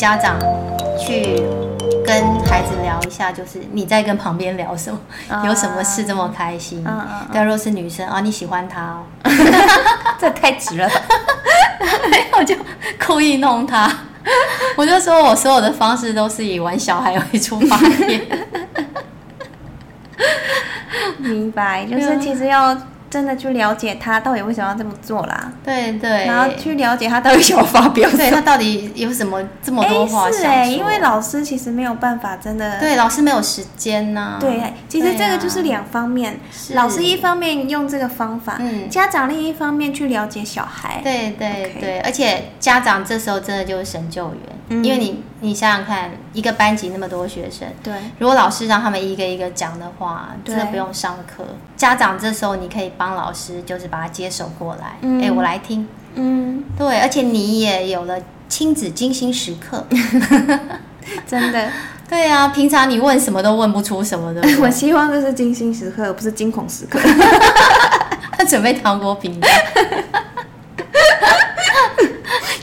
家长去跟孩子聊一下，就是你在跟旁边聊什么，嗯、有什么事这么开心？嗯嗯。但若是女生啊，你喜欢他哦，这太直了吧？我就故意弄他，我就说我所有的方式都是以玩小孩为出发点。明白，就是其实要。真的去了解他到底为什么要这么做啦？对对，然后去了解他到底想要发表，对他到底有什么这么多话想说？是哎，因为老师其实没有办法真的。对，老师没有时间呐。对，其实这个就是两方面，老师一方面用这个方法，嗯，家长另一方面去了解小孩。对对对，而且家长这时候真的就是神救援，因为你你想想看，一个班级那么多学生，对，如果老师让他们一个一个讲的话，真的不用上课。家长这时候你可以。帮老师就是把他接手过来，哎、嗯。欸，我来听，嗯，对，而且你也有了亲子精心时刻，真的，对啊，平常你问什么都问不出什么的，我希望这是精心时刻，不是惊恐时刻。他准备糖果饼干，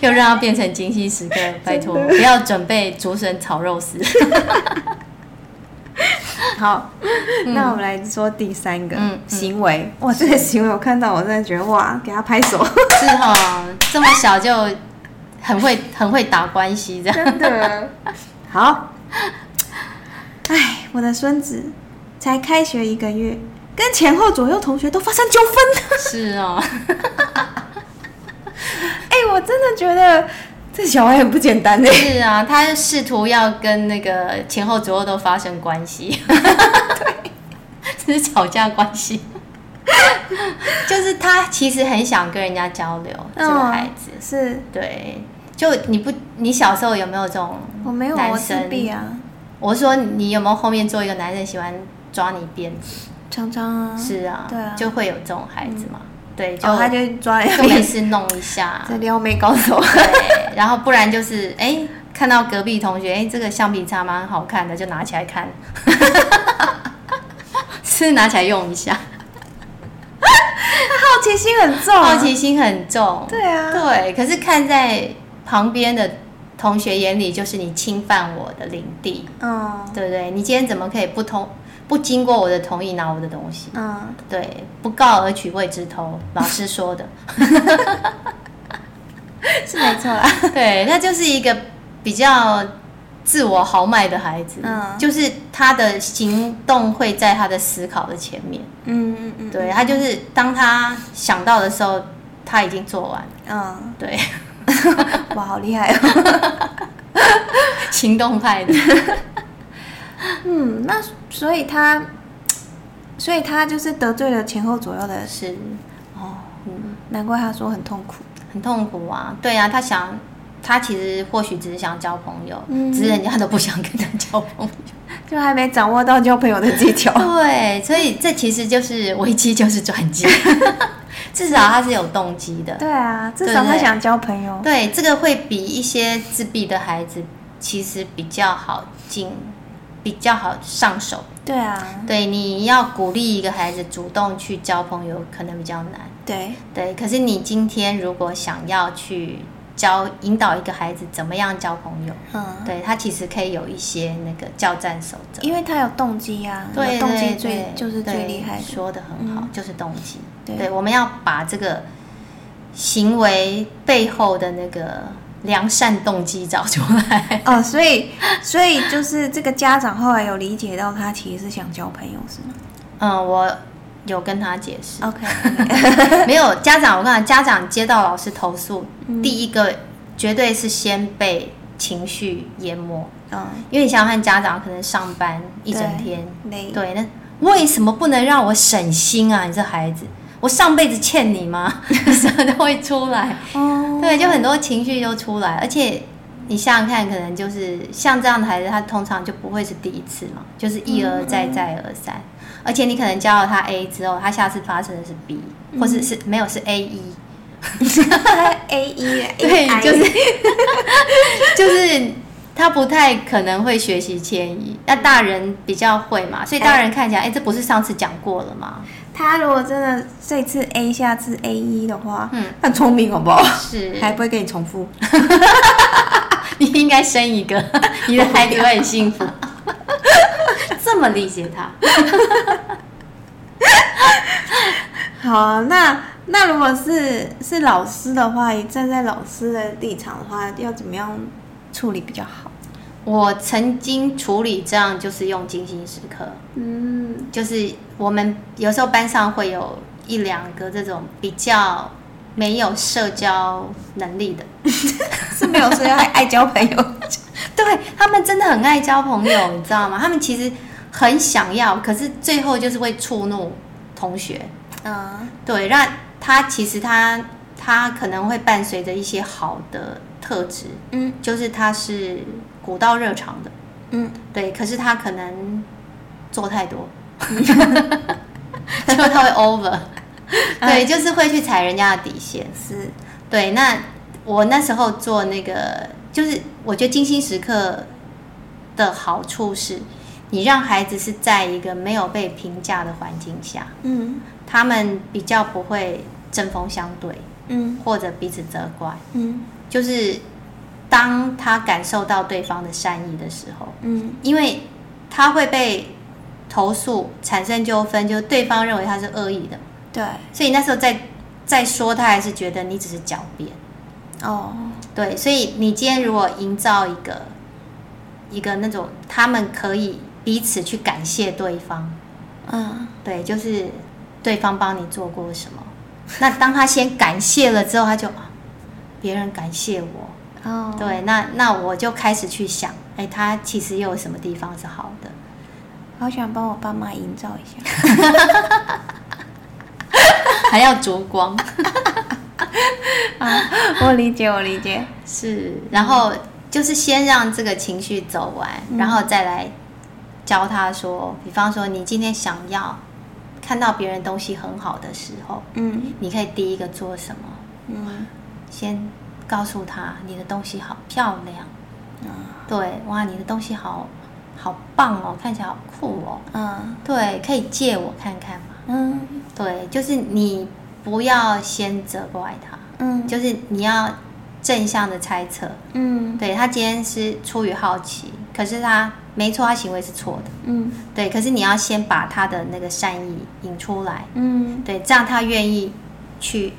又让它变成精心时刻，拜托不要准备竹笋炒肉丝。好，嗯、那我们来说第三个行为。嗯嗯、哇，这个行为我看到，我真的觉得哇，给他拍手。是哈，这么小就很会很会打关系，这样。真的。好。哎，我的孙子才开学一个月，跟前后左右同学都发生纠纷。是哦。哎，我真的觉得。这小孩很不简单呢。是啊，他试图要跟那个前后左右都发生关系，对，这是吵架关系。就是他其实很想跟人家交流，这个孩子是，对。就你不，你小时候有没有这种？我没有，我自闭啊。我说你有没有后面做一个男生喜欢抓你辫子？常常啊。是啊，对啊，就会有这种孩子嘛。对，就他就抓一下，没事弄一下，这撩妹高手。对，然后不然就是哎，看到隔壁同学哎，这个橡皮擦蛮好看的，就拿起来看，是拿起来用一下。他好奇心很重，好奇心很重。对啊，对，可是看在旁边的同学眼里，就是你侵犯我的领地。嗯，对不对？你今天怎么可以不通？不经过我的同意拿我的东西，嗯，对，不告而取谓之偷，老师说的，是没错啦。对，那就是一个比较自我豪迈的孩子，嗯，就是他的行动会在他的思考的前面，嗯嗯嗯，对，他就是当他想到的时候，他已经做完，嗯，对，哇，好厉害哦，行动派的。嗯，那所以他，所以他就是得罪了前后左右的是哦，嗯，难怪他说很痛苦，很痛苦啊。对啊，他想，他其实或许只是想交朋友，嗯，只是人家都不想跟他交朋友，就还没掌握到交朋友的技巧。对，所以这其实就是危机就是转机，至少他是有动机的。对啊，至少他想交朋友。对，这个会比一些自闭的孩子其实比较好进。比较好上手，对啊，对，你要鼓励一个孩子主动去交朋友，可能比较难，对。对。可是你今天如果想要去教引导一个孩子怎么样交朋友，嗯，对他其实可以有一些那个教战守则，因为他有动机啊，对，动机最就是最厉害，说的很好，就是动机。对，我们要把这个行为背后的那个。良善动机找出来哦，所以所以就是这个家长后来有理解到他其实是想交朋友是吗？嗯，我有跟他解释。OK，没有家长，我跟你讲，家长接到老师投诉，嗯、第一个绝对是先被情绪淹没。嗯，因为你想想看，家长可能上班一整天，对，对，那为什么不能让我省心啊？你这孩子。我上辈子欠你吗？什么都会出来，对，就很多情绪都出来，而且你想想看，可能就是像这样的孩子，他通常就不会是第一次嘛，就是一而再再而三，而且你可能教了他 A 之后，他下次发生的是 B，或是是没有是 A 一，A 一，对，就是 就是他不太可能会学习迁移，那大人比较会嘛，所以大人看起来，哎，这不是上次讲过了吗？他如果真的这次 A 下次 A 一的话，嗯，很聪明好不好？是，还不会跟你重复，你应该生一个，你的孩子会很幸福。这么理解他。好，那那如果是是老师的话，站在老师的立场的话，要怎么样处理比较好？我曾经处理这样，就是用精心时刻。嗯，就是我们有时候班上会有一两个这种比较没有社交能力的，是没有社交还爱交朋友，对，他们真的很爱交朋友，你知道吗？他们其实很想要，可是最后就是会触怒同学。嗯，对，那他其实他他可能会伴随着一些好的特质，嗯，就是他是。古道热肠的，嗯，对，可是他可能做太多，就他会 over，对，就是会去踩人家的底线，是，对。那我那时候做那个，就是我觉得精心时刻的好处是，你让孩子是在一个没有被评价的环境下，嗯，他们比较不会针锋相对，嗯，或者彼此责怪，嗯，就是。当他感受到对方的善意的时候，嗯，因为他会被投诉产生纠纷，就对方认为他是恶意的，对，所以那时候再再说，他还是觉得你只是狡辩，哦，对，所以你今天如果营造一个一个那种他们可以彼此去感谢对方，嗯，对，就是对方帮你做过什么，那当他先感谢了之后，他就别人感谢我。哦，对，那那我就开始去想，哎，他其实又有什么地方是好的？好想帮我爸妈营造一下，还要烛光。啊，我理解，我理解，是。然后就是先让这个情绪走完，嗯，然后再来教他说，比方说你今天想要看到别人东西很好的时候，嗯，你可以第一个做什么？嗯，先。告诉他你的东西好漂亮，嗯，对，哇，你的东西好好棒哦，看起来好酷哦，嗯，对，可以借我看看吗？嗯，对，就是你不要先责怪他，嗯，就是你要正向的猜测，嗯，对，他今天是出于好奇，可是他没错，他行为是错的，嗯，对，可是你要先把他的那个善意引出来，嗯，对，这样他愿意去。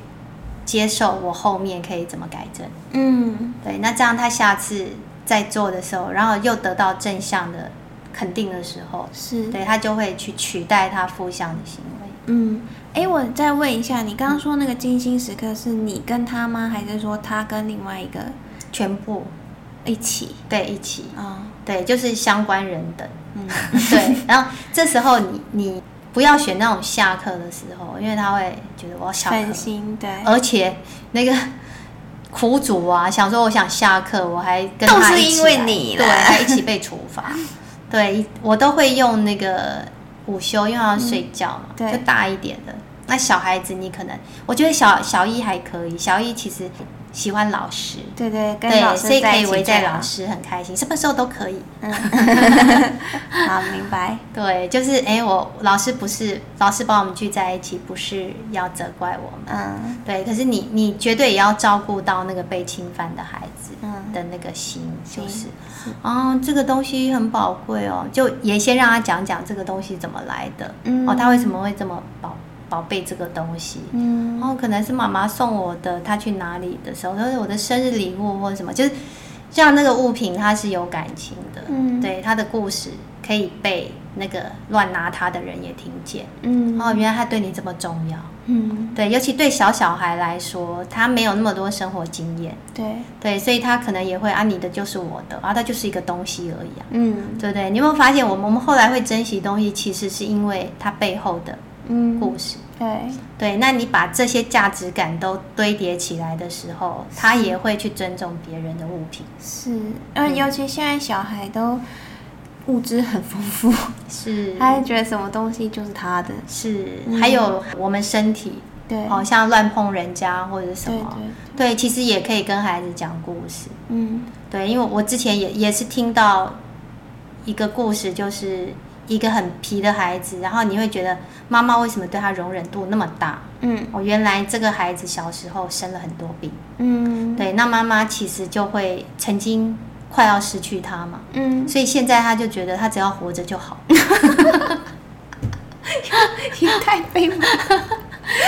接受我后面可以怎么改正？嗯，对，那这样他下次在做的时候，然后又得到正向的肯定的时候，是对他就会去取代他负向的行为。嗯，哎，我再问一下，你刚刚说那个精心时刻是你跟他吗？还是说他跟另外一个全部一起？对，一起啊，哦，对，就是相关人等。嗯，对，然后这时候你你。不要选那种下课的时候，因为他会觉得我要下课，心对，而且那个苦主啊，想说我想下课，我还跟他都是因为你对，还一起被处罚。对，我都会用那个午休，因为要睡觉嘛，嗯、就大一点的。那小孩子你可能，我觉得小小一还可以，小一其实。喜欢老师，对对，跟老师所以可以围在老师很开心，什么时候都可以。嗯，好，明白。对，就是哎，我老师不是老师把我们聚在一起，不是要责怪我们。嗯，对。可是你你绝对也要照顾到那个被侵犯的孩子的那个心，就是哦，这个东西很宝贵哦，就也先让他讲讲这个东西怎么来的。嗯，哦，他为什么会这么宝？宝贝这个东西，嗯，然后可能是妈妈送我的，她去哪里的时候，都是我的生日礼物或者什么，就是像那个物品，它是有感情的，嗯，对，它的故事可以被那个乱拿它的人也听见，嗯，哦，原来他对你这么重要，嗯，对，尤其对小小孩来说，他没有那么多生活经验，对，对，所以他可能也会啊，你的就是我的，啊，它就是一个东西而已啊，嗯，对不对？你有没有发现，我们我们后来会珍惜东西，其实是因为它背后的。嗯，故事。对。对，那你把这些价值感都堆叠起来的时候，他也会去尊重别人的物品。是，嗯，尤其现在小孩都物质很丰富，是，他会觉得什么东西就是他的。是，还有我们身体，对，好像乱碰人家或者什么，对对对，对，其实也可以跟孩子讲故事。嗯，对，因为我之前也也是听到一个故事，就是。一个很皮的孩子，然后你会觉得妈妈为什么对他容忍度那么大？嗯，哦，原来这个孩子小时候生了很多病。嗯，对，那妈妈其实就会曾经快要失去他嘛，嗯，所以现在他就觉得他只要活着就好，也太悲惨。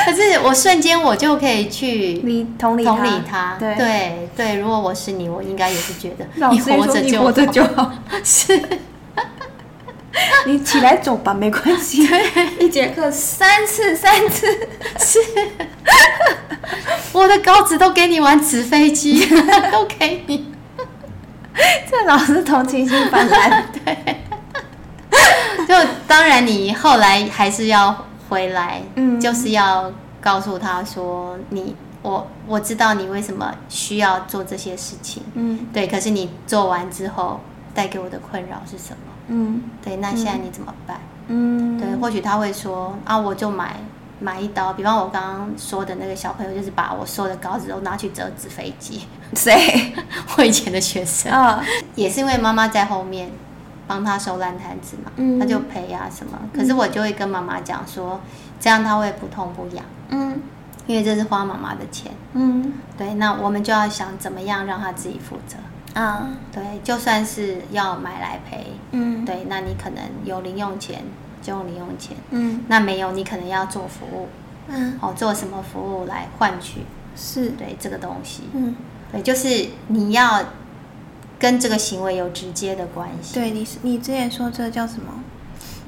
可是我瞬间我就可以去你同理同理他，对。对对，如果我是你，我应该也是觉得你活着就活着就好，是。你起来走吧，没关系。一节课三次，三次是。我的稿子都给你玩纸飞机，都给你。这老师同情心泛滥，对。就当然，你后来还是要回来，嗯，就是要告诉他说，你我我知道你为什么需要做这些事情，嗯，对。可是你做完之后带给我的困扰是什么？嗯，对。那现在你怎么办？嗯，对。或许他会说啊，我就买买一刀。比方我刚刚说的那个小朋友，就是把我所有的稿子都拿去折纸飞机。谁？我以前的学生啊，也是因为妈妈在后面。帮他收烂摊子嘛，嗯、他就赔啊什么。可是我就会跟妈妈讲说，这样他会不痛不痒。嗯，因为这是花妈妈的钱。嗯，对，那我们就要想怎么样让他自己负责。啊，对，就算是要买来赔。嗯，对，那你可能有零用钱就用零用钱。嗯，那没有你可能要做服务。嗯，哦，做什么服务来换取？是对这个东西。嗯，对，就是你要。跟这个行为有直接的关系。对，你你之前说这个叫什么？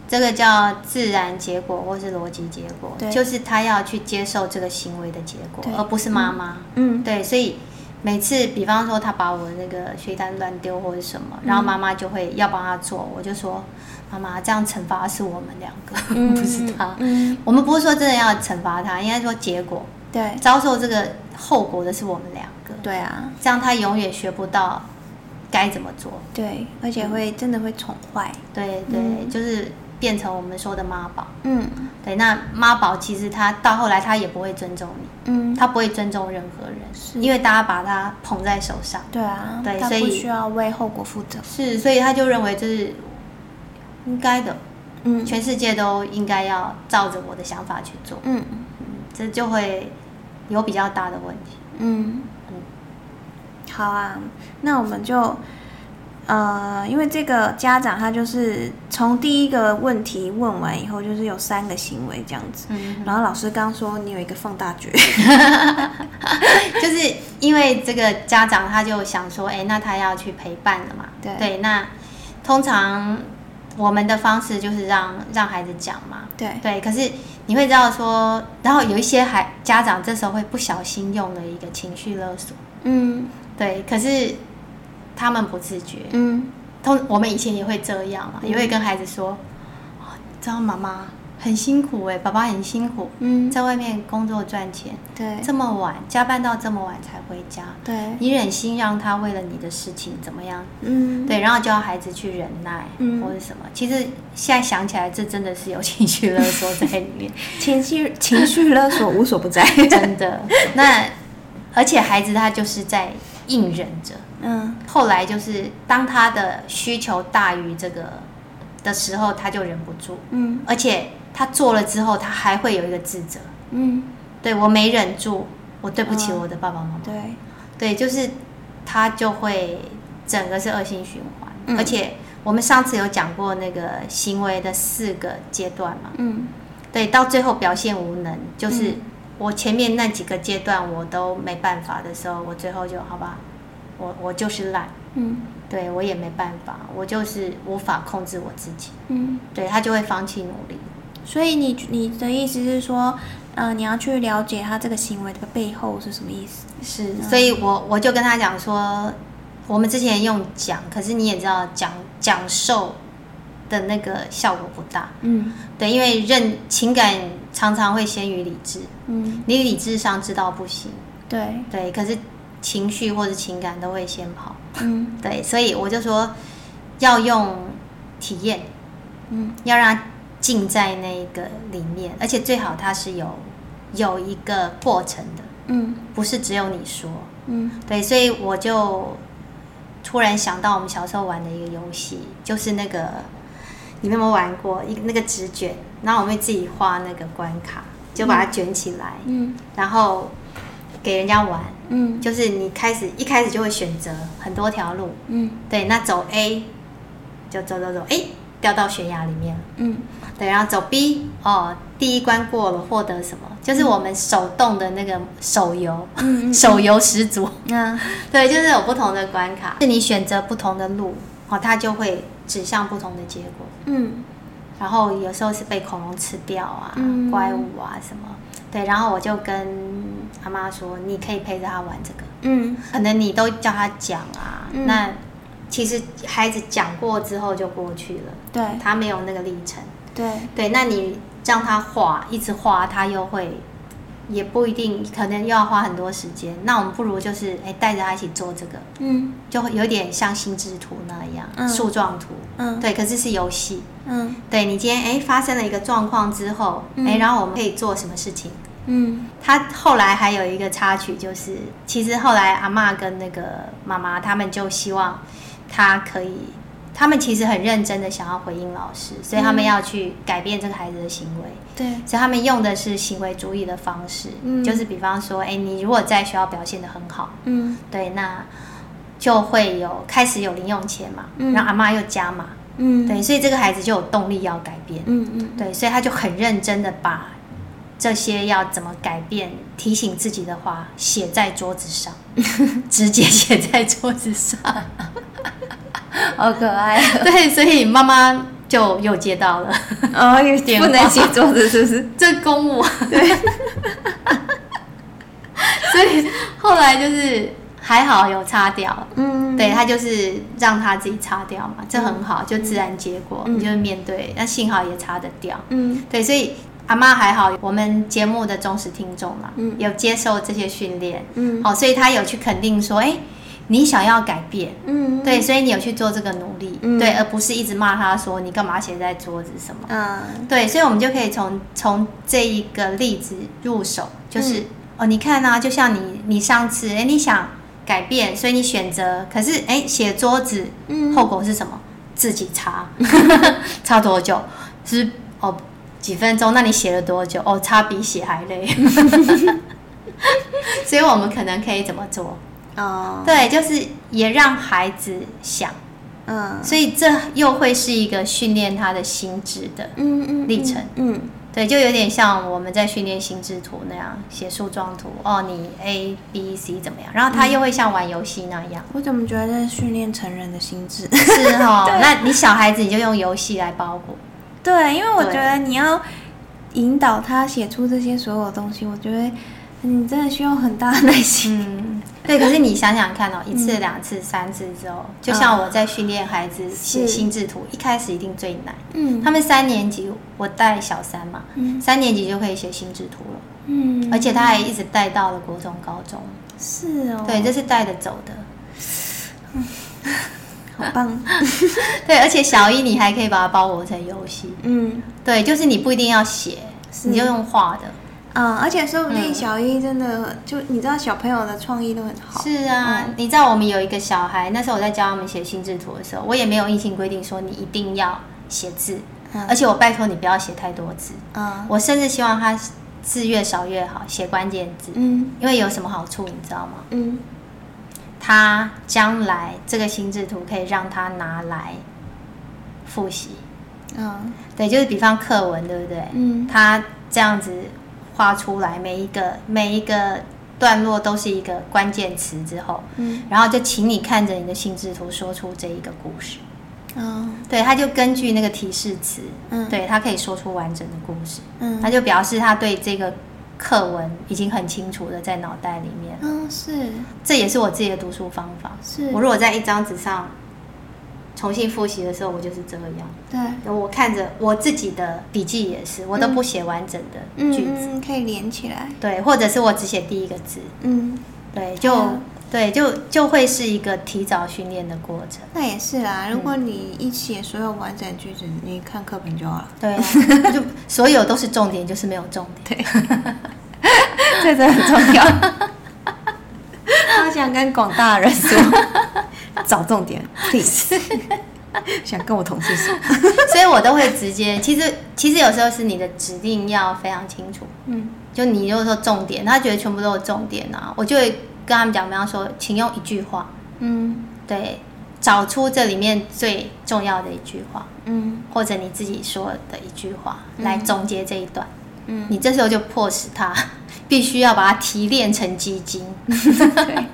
这个叫自然结果或是逻辑结果，对就是他要去接受这个行为的结果，而不是妈妈。嗯，对，所以每次，比方说他把我的那个学单乱丢或者什么，然后妈妈就会要帮他做，我就说妈妈，这样惩罚是我们两个，嗯、不是他。嗯，我们不是说真的要惩罚他，应该说结果。对，遭受这个后果的是我们两个。对啊，这样他永远学不到。该怎么做？对，而且会真的会宠坏。对对，嗯、就是变成我们说的妈宝。嗯，对，那妈宝其实他到后来他也不会尊重你，嗯，他不会尊重任何人，是因为大家把他捧在手上。对啊，对，所以不需要为后果负责。是，所以他就认为这是应该的，嗯，全世界都应该要照着我的想法去做。嗯嗯，这就会有比较大的问题。嗯。好啊，那我们就，呃，因为这个家长他就是从第一个问题问完以后，就是有三个行为这样子，嗯、然后老师刚说你有一个放大觉，就是因为这个家长他就想说，哎，那他要去陪伴了嘛，对，对，那通常我们的方式就是让让孩子讲嘛，对。对，可是你会知道说，然后有一些孩家长这时候会不小心用了一个情绪勒索，嗯。对，可是他们不自觉。嗯，通我们以前也会这样嘛，嗯、也会跟孩子说：“哦，知道妈妈很辛苦哎，爸爸很辛苦，嗯，在外面工作赚钱，对，这么晚加班到这么晚才回家，对，你忍心让他为了你的事情怎么样？嗯，对，然后叫孩子去忍耐，嗯，或者什么。其实现在想起来，这真的是有情绪勒索在里面，情绪情绪勒索无所不在，真的。那而且孩子他就是在。硬忍着，嗯，后来就是当他的需求大于这个的时候，他就忍不住，嗯，而且他做了之后，他还会有一个自责，嗯，对，我没忍住，我对不起我的爸爸妈妈，对，对，就是他就会整个是恶性循环，嗯，而且我们上次有讲过那个行为的四个阶段嘛，嗯，对，到最后表现无能就是。嗯我前面那几个阶段我都没办法的时候，我最后就好吧，我我就是懒，嗯，对我也没办法，我就是无法控制我自己，嗯，对他就会放弃努力。所以你你的意思是说，呃，你要去了解他这个行为的背后是什么意思？是，所以我我就跟他讲说，我们之前用讲，可是你也知道讲讲授的那个效果不大，嗯，对，因为认情感。常常会先于理智，嗯，你理智上知道不行，对。对，可是情绪或者情感都会先跑，嗯，对，所以我就说要用体验，嗯，要让它浸在那个里面，而且最好它是有有一个过程的，嗯，不是只有你说，嗯，对，所以我就突然想到我们小时候玩的一个游戏，就是那个。你们有没有玩过一个那个纸卷？然后我们会自己画那个关卡，就把它卷起来。嗯。然后给人家玩，嗯，就是你开始一开始就会选择很多条路，嗯，对，那走 A 就走走走，哎、欸，掉到悬崖里面，嗯，对，然后走 B 哦，第一关过了，获得什么？就是我们手动的那个手游，嗯，手游十足，嗯，对，就是有不同的关卡，是你选择不同的路，哦，它就会指向不同的结果，嗯，然后有时候是被恐龙吃掉啊，嗯、怪物啊什么。对，然后我就跟阿妈说，你可以陪着他玩这个。嗯，可能你都叫他讲啊，嗯、那其实孩子讲过之后就过去了。对，他没有那个历程。对对，那你让他画，一直画，他又会，也不一定，可能又要花很多时间。那我们不如就是，哎，带着他一起做这个。嗯，就会有点像心智图那样，嗯、树状图。嗯，对，可是是游戏。嗯，对，你今天哎发生了一个状况之后，哎、嗯，然后我们可以做什么事情？嗯，他后来还有一个插曲，就是其实后来阿妈跟那个妈妈他们就希望他可以，他们其实很认真的想要回应老师，所以他们要去改变这个孩子的行为。对，所以他们用的是行为主义的方式，嗯，就是比方说，哎，你如果在学校表现得很好，嗯，对，那就会有开始有零用钱嘛，嗯，然后阿妈又加码，嗯，对，所以这个孩子就有动力要改变，嗯嗯，对，所以他就很认真的把。这些要怎么改变？提醒自己的话写在桌子上，直接写在桌子上，好可爱。对，所以妈妈就又接到了哦，有点不能写桌子，是不是？这公务。对。所以后来就是还好有擦掉，嗯，对，他就是让他自己擦掉嘛，这很好，就自然结果，你就面对，那幸好也擦得掉，嗯，对，所以。阿妈还好，我们节目的忠实听众嘛，嗯、有接受这些训练，嗯，好，所以他有去肯定说，哎、欸，你想要改变，嗯，对，所以你有去做这个努力，嗯、对，而不是一直骂他说你干嘛写在桌子什么，嗯，对，所以我们就可以从从这一个例子入手，就是、嗯、哦，你看啊，就像你你上次，哎、欸，你想改变，所以你选择，可是哎，写、欸、桌子，嗯，后果是什么？自己擦，擦多久？是哦。几分钟？那你写了多久？哦，擦比写还累。所以我们可能可以怎么做？哦，oh. 对，就是也让孩子想，嗯，uh. 所以这又会是一个训练他的心智的嗯嗯历程。嗯，对，就有点像我们在训练心智图那样写树状图。哦，你 A B C 怎么样？然后他又会像玩游戏那样。我怎么觉得在训练成人的心智？是哦，那你小孩子你就用游戏来包裹。对，因为我觉得你要引导他写出这些所有东西，我觉得你真的需要很大的耐心。嗯，对。可是你想想看哦，一次、两次、三次之后，就像我在训练孩子写心智图，一开始一定最难。嗯。他们三年级，我带小三嘛，三年级就可以写心智图了。嗯。而且他还一直带到了国中、高中。是哦。对，这是带着走的。嗯。好棒，对，而且小一你还可以把它包裹成游戏，嗯，对，就是你不一定要写，你就用画的，嗯，而且说不定小一真的、嗯、就你知道小朋友的创意都很好，是啊，嗯、你知道我们有一个小孩，那时候我在教他们写心智图的时候，我也没有硬性规定说你一定要写字，嗯、而且我拜托你不要写太多字，嗯，我甚至希望他字越少越好，写关键字，嗯，因为有什么好处你知道吗？嗯。他将来这个心智图可以让他拿来复习，嗯，对，就是比方课文，对不对？嗯，他这样子画出来，每一个每一个段落都是一个关键词之后，嗯，然后就请你看着你的心智图说出这一个故事，嗯，对，他就根据那个提示词，嗯，对，他可以说出完整的故事，嗯，他就表示他对这个。课文已经很清楚的在脑袋里面，嗯，是，这也是我自己的读书方法。是。我如果在一张纸上重新复习的时候，我就是这个样。对，我看着我自己的笔记也是，我都不写完整的句子，嗯嗯，可以连起来。对，或者是我只写第一个字。嗯，对，就。对，就就会是一个提早训练的过程。那也是啦，如果你一写所有完整句子，嗯、你看课本就好了。对啊，就所有都是重点，就是没有重点。对，这真的很重要。他想跟广大人说，找重点，please。想跟我同事说，所以我都会直接。其实，其实有时候是你的指令要非常清楚。嗯。就你如果说重点，他觉得全部都是重点啊，我就会跟他们讲，比方说，请用一句话，嗯，对，找出这里面最重要的一句话，嗯，或者你自己说的一句话来总结这一段，嗯，你这时候就迫使他。必须要把它提炼成基金，对，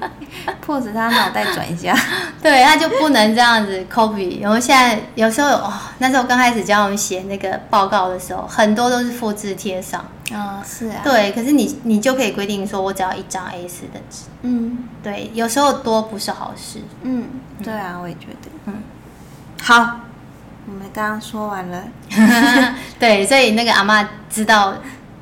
迫使他脑袋转一下，对，他就不能这样子 copy。然后现在有时候哦，那时候刚开始教我们写那个报告的时候，很多都是复制贴上。啊、哦，是啊。对，可是你你就可以规定说，我只要一张 A4 的纸。嗯，对，有时候多不是好事。嗯，对啊，我也觉得。嗯，好，我们刚刚说完了。对，所以那个阿妈知道。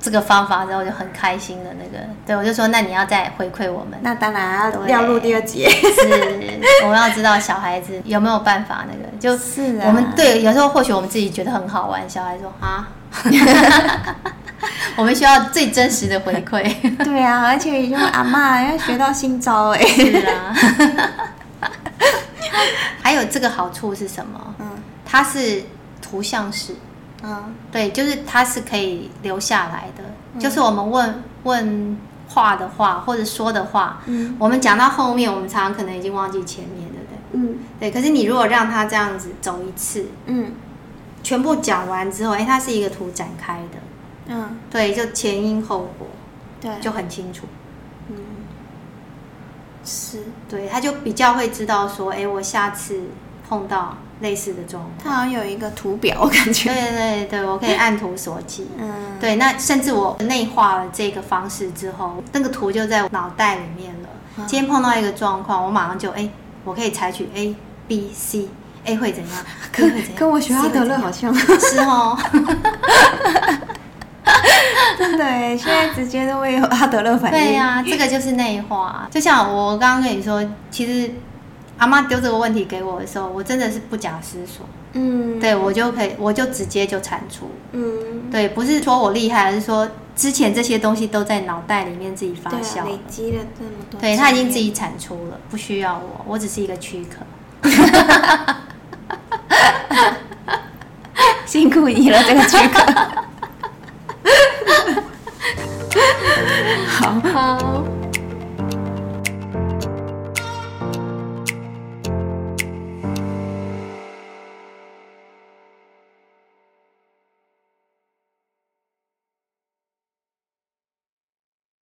这个方法之后就很开心的那个，对，我就说，那你要再回馈我们。那当然要要录第二集。是，我们要知道小孩子有没有办法那个，就是我们对，有时候或许我们自己觉得很好玩，小孩说啊，我们需要最真实的回馈。对啊，而且因为阿妈要学到新招哎。是啊。还有这个好处是什么？嗯，它是图像式。嗯，对，就是它是可以留下来的。嗯、就是我们问问话的话，或者说的话，嗯，我们讲到后面，我们常常可能已经忘记前面，对不对？嗯，对。可是你如果让他这样子走一次，嗯，全部讲完之后，哎，它是一个图展开的，嗯，对，就前因后果，对，就很清楚。嗯，是，对，他就比较会知道说，哎，我下次碰到。类似的状况，它好像有一个图表，我感觉。对对对，我可以按图索骥。嗯，对，那甚至我内化了这个方式之后，那个图就在我脑袋里面了。嗯、今天碰到一个状况，我马上就哎，我可以采取 A、B、C，A 会怎样？跟跟我学阿德勒好像。是哦。真的哎，现在直接都会有阿德勒反应。对呀、啊，这个就是内化。就像我刚刚跟你说，其实。阿妈丢这个问题给我的时候，我真的是不假思索，嗯，对我就可以，我就直接就产出，嗯，对，不是说我厉害，而是说之前这些东西都在脑袋里面自己发酵，累积了这么多，对他已经自己产出了，不需要我，我只是一个躯壳，辛苦你了，这个躯壳，好。好。